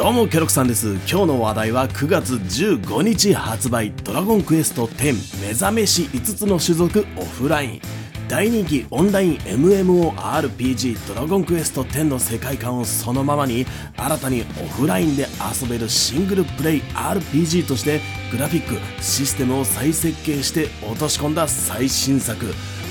どうもケロクさんです。今日の話題は9月15日発売ドラゴンクエスト10目覚めし5つの種族オフライン。大人気オンライン MMORPG ドラゴンクエスト10の世界観をそのままに新たにオフラインで遊べるシングルプレイ RPG としてグラフィックシステムを再設計して落とし込んだ最新作。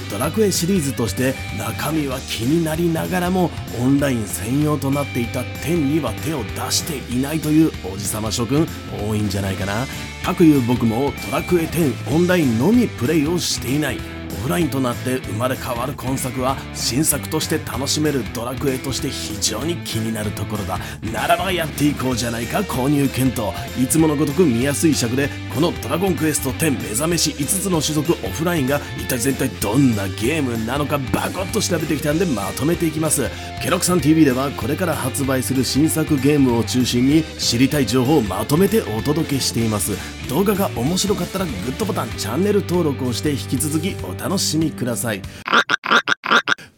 ドラクエシリーズとして中身は気になりながらもオンライン専用となっていた天には手を出していないというおじさま諸君多いんじゃないかな。かくいう僕もドラクエ10オンラインのみプレイをしていない。フラインとなって生まれ変わる今作は新作として楽しめるドラクエとして非常に気になるところだ。ならばやっていこうじゃないか。購入検討いつものごとく見やすい尺でこのドラゴンクエスト10目覚めし5つの種族オフラインが一体全体どんなゲームなのかバコッと調べてきたんでまとめていきます。ケロクさん TV ではこれから発売する新作ゲームを中心に知りたい情報をまとめてお届けしています。動画が面白かったらグッドボタンチャンネル登録をして引き続きお楽しみください。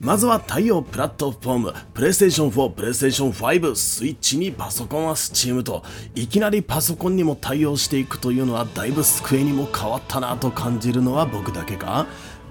まずは対応プラットフォーム、プレイステーション4、プレイステーション5、スイッチにパソコンは Steam と、いきなりパソコンにも対応していくというのはだいぶ机にも変わったなと感じるのは僕だけか？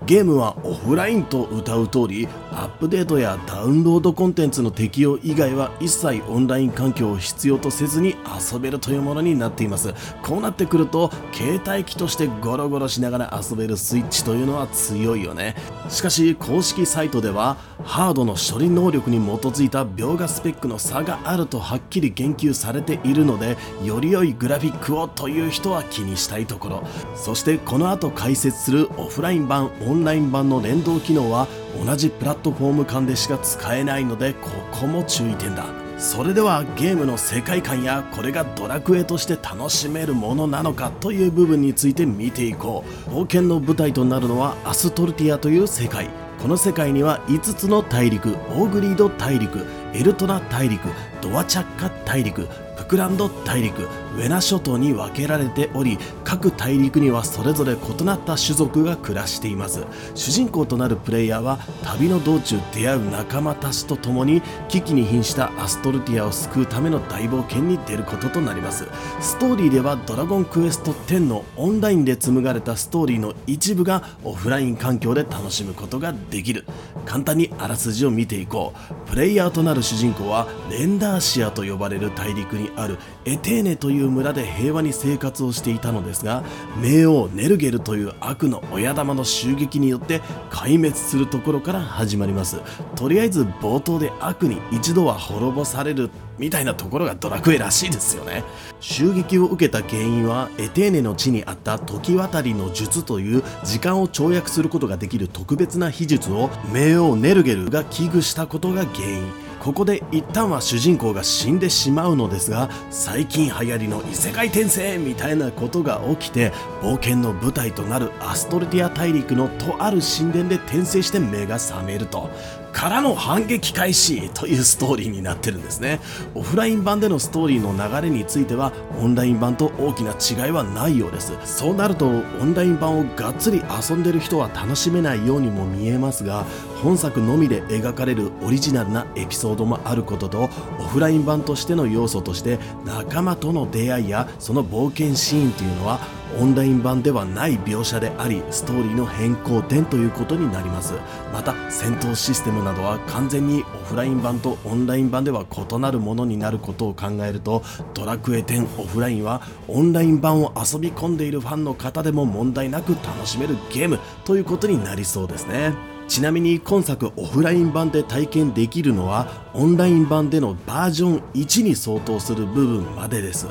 ゲームはオフラインと歌う通りアップデートやダウンロードコンテンツの適用以外は一切オンライン環境を必要とせずに遊べるというものになっています。こうなってくると携帯機としてゴロゴロしながら遊べるスイッチというのは強いよね。しかし公式サイトでははハードの処理能力に基づいた描画スペックの差があるとはっきり言及されているのでより良いグラフィックをという人は気にしたいところ。そしてこの後解説するオフライン版オンライン版の連動機能は同じプラットフォーム間でしか使えないのでここも注意点だ。それではゲームの世界観やこれがドラクエとして楽しめるものなのかという部分について見ていこう。冒険の舞台となるのはアストルティアという世界。この世界には5つの大陸オーグリード大陸エルトナ大陸ドワチャッカ大陸プクランド大陸ウェナ諸島に分けられており各大陸にはそれぞれ異なった種族が暮らしています。主人公となるプレイヤーは旅の道中出会う仲間たちと共に危機に瀕したアストルティアを救うための大冒険に出ることとなります。ストーリーではドラゴンクエスト10のオンラインで紡がれたストーリーの一部がオフライン環境で楽しむことができる。簡単にあらすじを見ていこう。プレイヤーとなる主人公はレンダーシアと呼ばれる大陸にあるエテーネといういう村で平和に生活をしていたのですが冥王ネルゲルという悪の親玉の襲撃によって壊滅するところから始まります。とりあえず冒頭で悪に一度は滅ぼされるみたいなところがドラクエらしいですよね。襲撃を受けた原因はエテーネの地にあった時渡りの術という時間を跳躍することができる特別な秘術を冥王ネルゲルが危惧したことが原因。ここで一旦は主人公が死んでしまうのですが最近流行りの異世界転生みたいなことが起きて冒険の舞台となるアストルティア大陸のとある神殿で転生して目が覚めると。からの反撃開始というストーリーになってるんですね。オフライン版でのストーリーの流れについてはオンライン版と大きな違いはないようです。そうなるとオンライン版をがっつり遊んでる人は楽しめないようにも見えますが本作のみで描かれるオリジナルなエピソードもあることとオフライン版としての要素として仲間との出会いやその冒険シーンというのはオンライン版ではない描写でありストーリーの変更点ということになります。また戦闘システムなどは完全にオフライン版とオンライン版では異なるものになることを考えるとドラクエ10オフラインはオンライン版を遊び込んでいるファンの方でも問題なく楽しめるゲームということになりそうですね。ちなみに今作オフライン版で体験できるのはオンライン版でのバージョン1に相当する部分までです。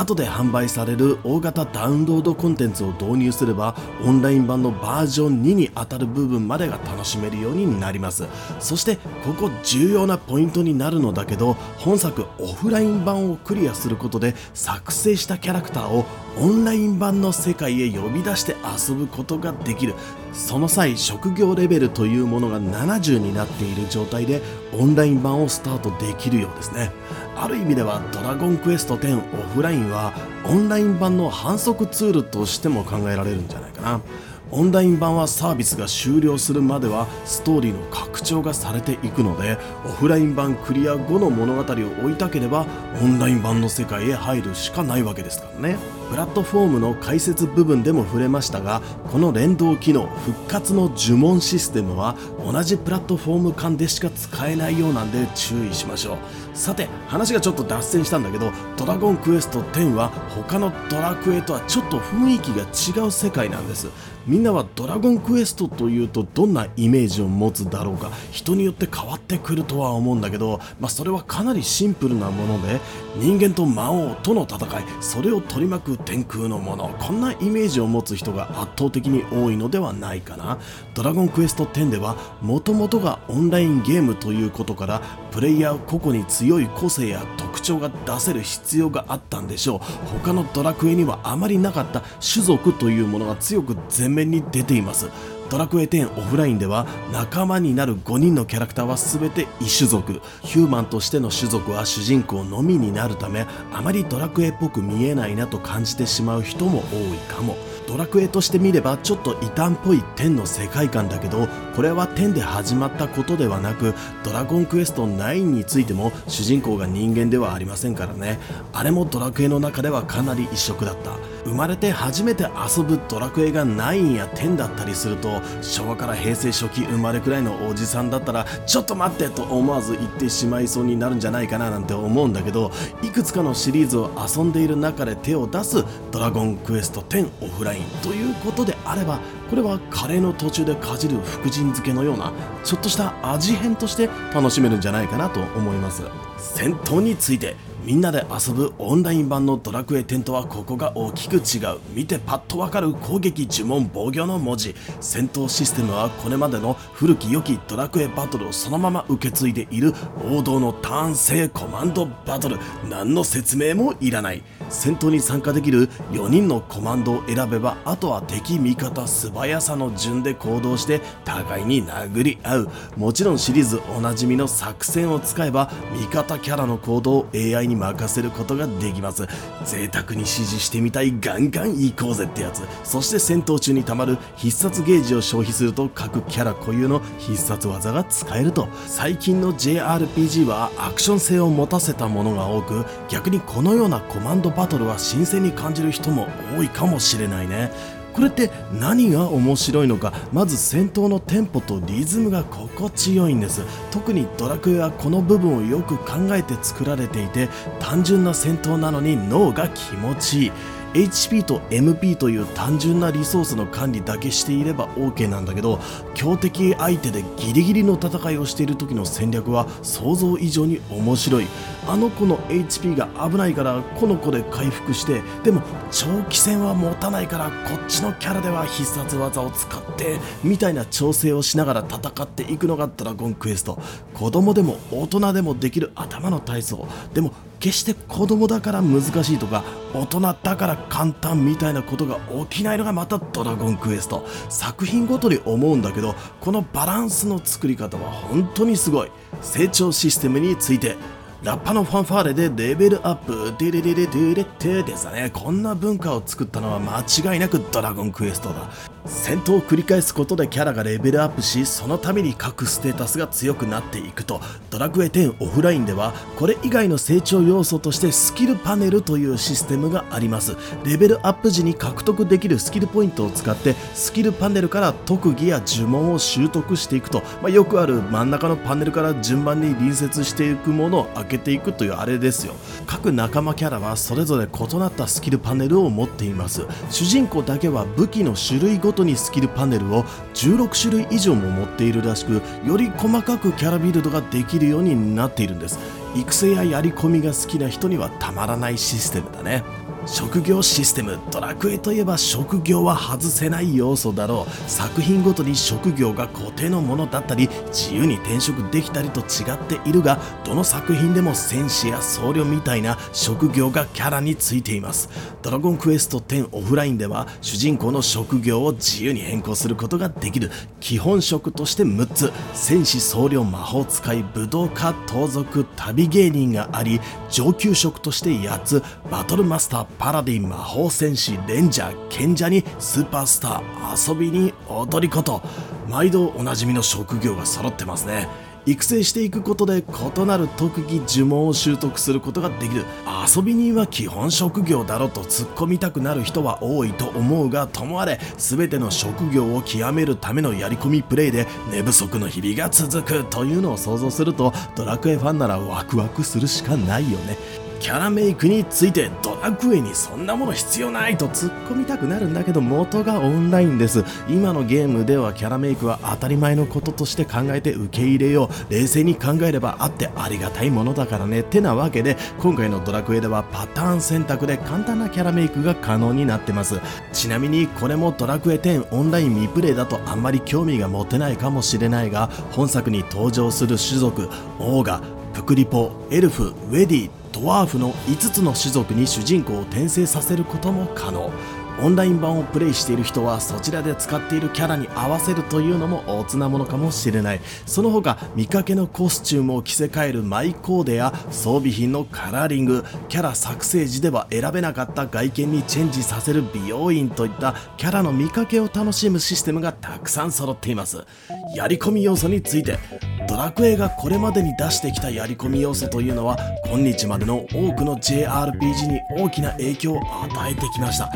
後で販売される大型ダウンロードコンテンツを導入すればオンライン版のバージョン2に当たる部分までが楽しめるようになります。そしてここ重要なポイントになるのだけど本作オフライン版をクリアすることで作成したキャラクターをオンライン版の世界へ呼び出して遊ぶことができる。その際職業レベルというものが70になっている状態でオンライン版をスタートできるようですね。ある意味ではドラゴンクエスト10オフラインはオンライン版の反則ツールとしても考えられるんじゃないかな。オンライン版はサービスが終了するまではストーリーの拡張がされていくのでオフライン版クリア後の物語を追いたければオンライン版の世界へ入るしかないわけですからね。プラットフォームの解説部分でも触れましたがこの連動機能復活の呪文システムは同じプラットフォーム間でしか使えないようなんで注意しましょう。さて話がちょっと脱線したんだけどドラゴンクエスト10は他のドラクエとはちょっと雰囲気が違う世界なんです。みんなはドラゴンクエストというとどんなイメージを持つだろうか。人によって変わってくるとは思うんだけど、まあ、それはかなりシンプルなもので人間と魔王との戦いそれを取り巻く天空のもの。こんなイメージを持つ人が圧倒的に多いのではないかな。ドラゴンクエスト10ではもともとがオンラインゲームということからプレイヤー個々に強い個性や特徴が出せる必要があったんでしょう。他のドラクエにはあまりなかった種族というものが強く前面に出ています。ドラクエ10オフラインでは仲間になる5人のキャラクターは全て異種族。ヒューマンとしての種族は主人公のみになるためあまりドラクエっぽく見えないなと感じてしまう人も多いかも。ドラクエとして見ればちょっと異端っぽい10の世界観だけどこれは10で始まったことではなくドラゴンクエスト9についても主人公が人間ではありませんからね。あれもドラクエの中ではかなり異色だった。生まれて初めて遊ぶドラクエが9や10だったりすると昭和から平成初期生まれくらいのおじさんだったらちょっと待ってと思わず言ってしまいそうになるんじゃないかななんて思うんだけどいくつかのシリーズを遊んでいる中で手を出すドラゴンクエスト10オフライン。ということであればこれはカレーの途中でかじる福神漬けのようなちょっとした味変として楽しめるんじゃないかなと思います。戦闘についてみんなで遊ぶオンライン版のドラクエ10とはここが大きく違う見てパッとわかる攻撃呪文防御の文字戦闘システムはこれまでの古き良きドラクエバトルをそのまま受け継いでいる王道のターン制コマンドバトル何の説明もいらない。戦闘に参加できる4人のコマンドを選べばあとは敵味方素早さの順で行動して互いに殴り合う。もちろんシリーズおなじみの作戦を使えば味方キャラの行動を AI に任せることができます。贅沢に指示してみたいガンガン行こうぜってやつ。そして戦闘中にたまる必殺ゲージを消費すると各キャラ固有の必殺技が使えると。最近の JRPG はアクション性を持たせたものが多く逆にこのようなコマンドバトルは新鮮に感じる人も多いかもしれないね。これって何が面白いのか。まず戦闘のテンポとリズムが心地よいんです。特にドラクエはこの部分をよく考えて作られていて単純な戦闘なのに脳が気持ちいい。HP と MP という単純なリソースの管理だけしていれば OK なんだけど強敵相手でギリギリの戦いをしている時の戦略は想像以上に面白い。あの子の HP が危ないからこの子で回復してでも長期戦は持たないからこっちのキャラでは必殺技を使ってみたいな調整をしながら戦っていくのがドラゴンクエスト。子供でも大人でもできる頭の体操。でも決して子供だから難しいとか大人だから簡単みたいなことが起きないのがまたドラゴンクエスト作品ごとに思うんだけどこのバランスの作り方は本当にすごい成長システムについてラッパのファンファーレでレベルアップ、デレレレデレテですね。こんな文化を作ったのは間違いなくドラゴンクエストだ。戦闘を繰り返すことでキャラがレベルアップし、そのために各ステータスが強くなっていくと、ドラクエ10オフラインでは、これ以外の成長要素としてスキルパネルというシステムがあります。レベルアップ時に獲得できるスキルポイントを使って、スキルパネルから特技や呪文を習得していくと、まあ、よくある真ん中のパネルから順番に隣接していくものを開けていくというあれですよ。各仲間キャラはそれぞれ異なったスキルパネルを持っています。主人公だけは武器の種類ごとにスキルパネルを16種類以上も持っているらしくより細かくキャラビルドができるようになっているんです。育成ややり込みが好きな人にはたまらないシステムだね。職業システムドラクエといえば職業は外せない要素だろう。作品ごとに職業が固定のものだったり自由に転職できたりと違っているがどの作品でも戦士や僧侶みたいな職業がキャラについています。ドラゴンクエスト10オフラインでは主人公の職業を自由に変更することができる。基本職として6つ。戦士僧侶魔法使い武道家盗賊旅芸人があり上級職として8つ。バトルマスターパラディン魔法戦士レンジャー賢者にスーパースター遊びに踊り子と。毎度おなじみの職業が揃ってますね。育成していくことで異なる特技呪文を習得することができる。遊び人は基本職業だろと突っ込みたくなる人は多いと思うがともあれ全ての職業を極めるためのやり込みプレイで寝不足の日々が続くというのを想像するとドラクエファンならワクワクするしかないよね。キャラメイクについてドラクエにそんなもの必要ないと突っ込みたくなるんだけど元がオンラインです。今のゲームではキャラメイクは当たり前のこととして考えて受け入れよう。冷静に考えればあってありがたいものだからね。てなわけで今回のドラクエではパターン選択で簡単なキャラメイクが可能になってます。ちなみにこれもドラクエ10オンライン未プレイだとあんまり興味が持てないかもしれないが本作に登場する種族オーガプクリポエルフウェディドワーフの5つの種族に主人公を転生させることも可能。オンライン版をプレイしている人はそちらで使っているキャラに合わせるというのも大つなものかもしれない。その他見かけのコスチュームを着せ替えるマイコーデや装備品のカラーリングキャラ作成時では選べなかった外見にチェンジさせる美容院といったキャラの見かけを楽しむシステムがたくさん揃っています。やり込み要素についてドラクエがこれまでに出してきたやり込み要素というのは今日までの多くの JRPG に大きな影響を与えてきました。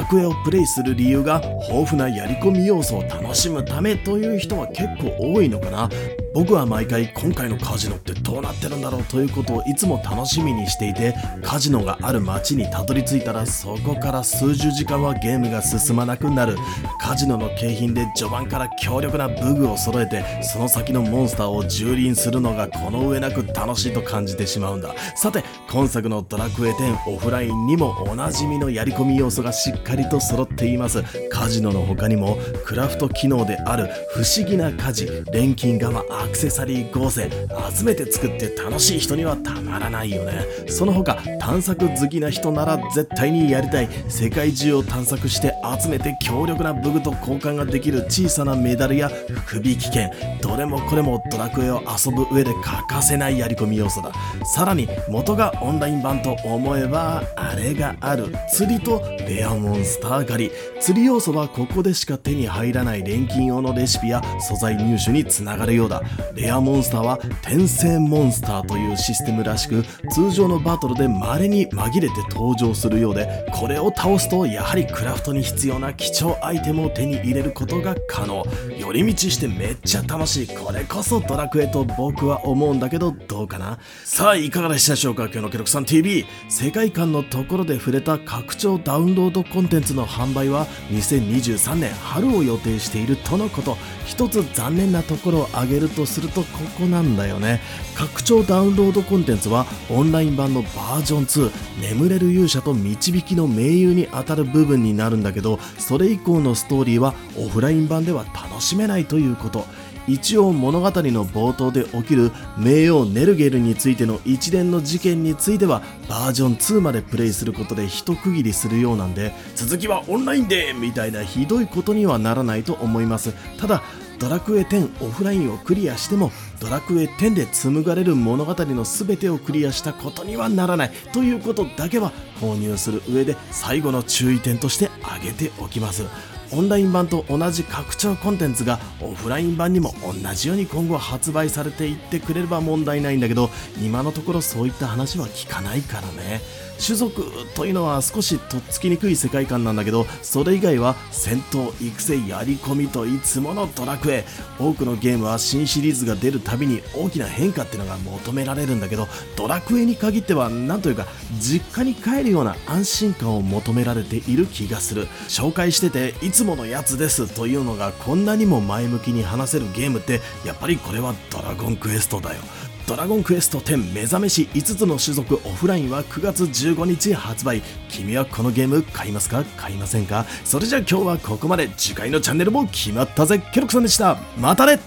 楽屋をプレイする理由が豊富なやり込み要素を楽しむためという人は結構多いのかな。僕は毎回今回のカジノってどうなってるんだろうということをいつも楽しみにしていてカジノがある街にたどり着いたらそこから数十時間はゲームが進まなくなる。カジノの景品で序盤から強力な武具を揃えてその先のモンスターを蹂躙するのがこの上なく楽しいと感じてしまうんだ。さて今作のドラクエ10オフラインにもおなじみのやり込み要素がしっかりと揃っています。カジノの他にもクラフト機能である不思議な家事錬金釜アクセサリー合成集めて作って楽しい人にはたまらないよね。その他探索好きな人なら絶対にやりたい。世界中を探索して集めて強力な武具と交換ができる小さなメダルや福引券どれもこれもドラクエを遊ぶ上で欠かせないやり込み要素だ。さらに元がオンライン版と思えばあれがある。釣りとレアモンスター狩り。釣り要素はここでしか手に入らない錬金用のレシピや素材入手につながるようだ。レアモンスターは転生モンスターというシステムらしく通常のバトルで稀に紛れて登場するようでこれを倒すとやはりクラフトに必要な貴重アイテムを手に入れることが可能。寄り道してめっちゃ楽しいこれこそドラクエと僕は思うんだけどどうかな？さあいかがでしたでしょうか今日のケロクさん。TV 世界観のところで触れた拡張ダウンロードコンテンツの販売は2023年春を予定しているとのこと。一つ残念なところを挙げるととするとここなんだよね。拡張ダウンロードコンテンツはオンライン版のバージョン2眠れる勇者と導きの盟友に当たる部分になるんだけどそれ以降のストーリーはオフライン版では楽しめないということ。一応物語の冒頭で起きる名王ネルゲルについての一連の事件についてはバージョン2までプレイすることで一区切りするようなんで続きはオンラインでみたいなひどいことにはならないと思います。ただドラクエ10オフラインをクリアしてもドラクエ10で紡がれる物語の全てをクリアしたことにはならないということだけは購入する上で最後の注意点として挙げておきます。オンライン版と同じ拡張コンテンツがオフライン版にも同じように今後発売されていってくれれば問題ないんだけど今のところそういった話は聞かないからね。種族というのは少しとっつきにくい世界観なんだけどそれ以外は戦闘育成やり込みといつものドラクエ。多くのゲームは新シリーズが出るたびに大きな変化っていうのが求められるんだけどドラクエに限ってはなんというか実家に帰るような安心感を求められている気がする。紹介してていつつものやつですというのがこんなにも前向きに話せるゲームってやっぱりこれはドラゴンクエストだよ。ドラゴンクエスト10目覚めし5つの種族オフラインは9月15日発売。君はこのゲーム買いますか？買いませんか？それじゃ今日はここまで。次回のチャンネルも決まったぜ。ケロクさんでした。またね。